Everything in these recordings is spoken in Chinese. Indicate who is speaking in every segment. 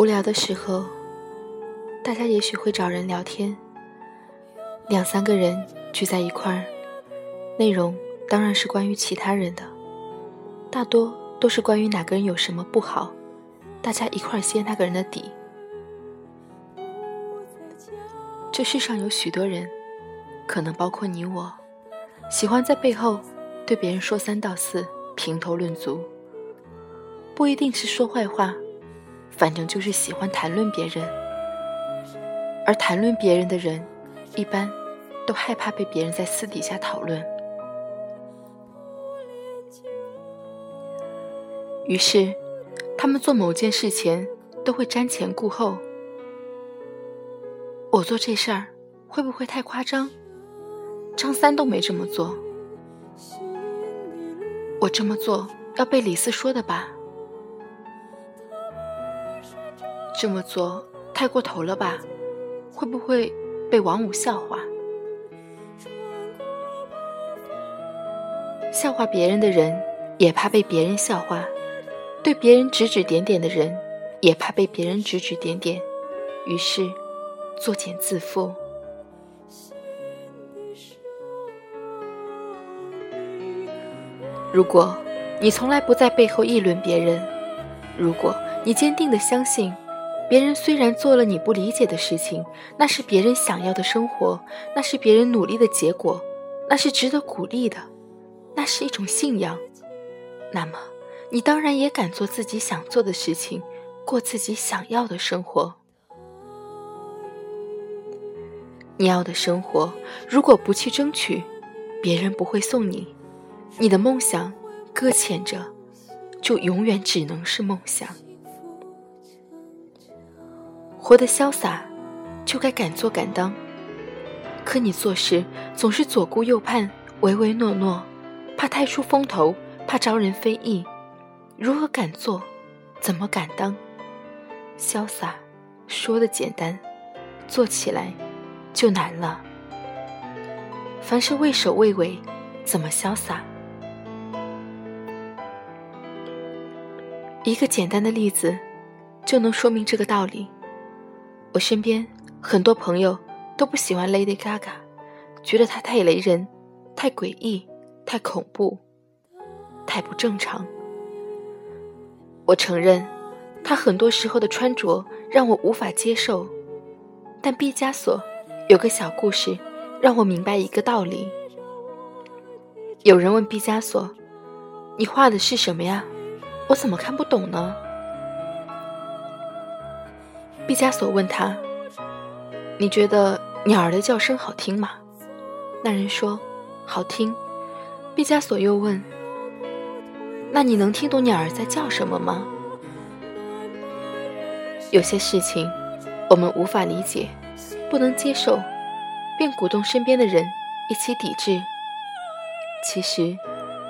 Speaker 1: 无聊的时候，大家也许会找人聊天，两三个人聚在一块儿，内容当然是关于其他人的，大多都是关于哪个人有什么不好，大家一块儿揭那个人的底。这世上有许多人，可能包括你我，喜欢在背后对别人说三道四，评头论足，不一定是说坏话。反正就是喜欢谈论别人，而谈论别人的人，一般都害怕被别人在私底下讨论。于是，他们做某件事前都会瞻前顾后。我做这事儿会不会太夸张？张三都没这么做，我这么做要被李四说的吧？这么做太过头了吧？会不会被王五笑话？笑话别人的人也怕被别人笑话，对别人指指点点的人也怕被别人指指点点，于是作茧自缚。如果你从来不在背后议论别人，如果你坚定的相信。别人虽然做了你不理解的事情，那是别人想要的生活，那是别人努力的结果，那是值得鼓励的，那是一种信仰。那么，你当然也敢做自己想做的事情，过自己想要的生活。你要的生活，如果不去争取，别人不会送你。你的梦想搁浅着，就永远只能是梦想。活得潇洒，就该敢做敢当。可你做事总是左顾右盼、唯唯诺诺，怕太出风头，怕招人非议。如何敢做？怎么敢当？潇洒，说的简单，做起来就难了。凡是畏首畏尾，怎么潇洒？一个简单的例子，就能说明这个道理。我身边很多朋友都不喜欢 Lady Gaga，觉得她太雷人、太诡异、太恐怖、太不正常。我承认，她很多时候的穿着让我无法接受。但毕加索有个小故事，让我明白一个道理。有人问毕加索：“你画的是什么呀？我怎么看不懂呢？”毕加索问他：“你觉得鸟儿的叫声好听吗？”那人说：“好听。”毕加索又问：“那你能听懂鸟儿在叫什么吗？”有些事情我们无法理解，不能接受，便鼓动身边的人一起抵制。其实，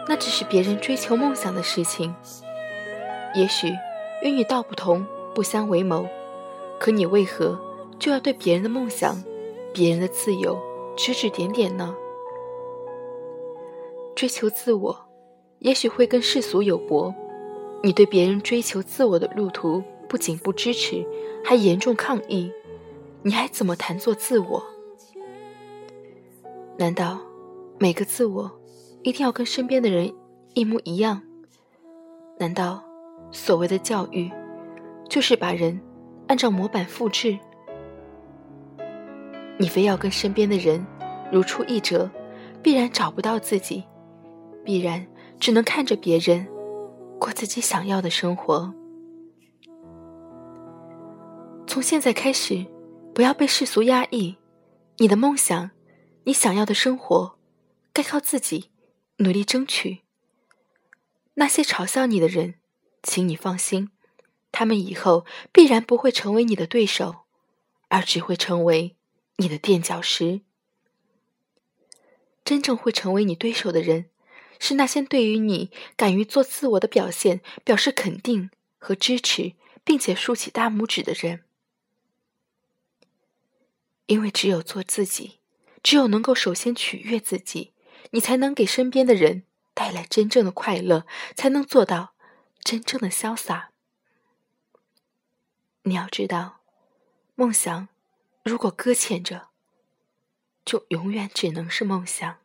Speaker 1: 那只是别人追求梦想的事情，也许与道不同，不相为谋。可你为何就要对别人的梦想、别人的自由指指点点呢？追求自我，也许会跟世俗有搏。你对别人追求自我的路途不仅不支持，还严重抗议，你还怎么谈做自我？难道每个自我一定要跟身边的人一模一样？难道所谓的教育，就是把人？按照模板复制，你非要跟身边的人如出一辙，必然找不到自己，必然只能看着别人过自己想要的生活。从现在开始，不要被世俗压抑，你的梦想，你想要的生活，该靠自己努力争取。那些嘲笑你的人，请你放心。他们以后必然不会成为你的对手，而只会成为你的垫脚石。真正会成为你对手的人，是那些对于你敢于做自我的表现表示肯定和支持，并且竖起大拇指的人。因为只有做自己，只有能够首先取悦自己，你才能给身边的人带来真正的快乐，才能做到。真正的潇洒。你要知道，梦想如果搁浅着，就永远只能是梦想。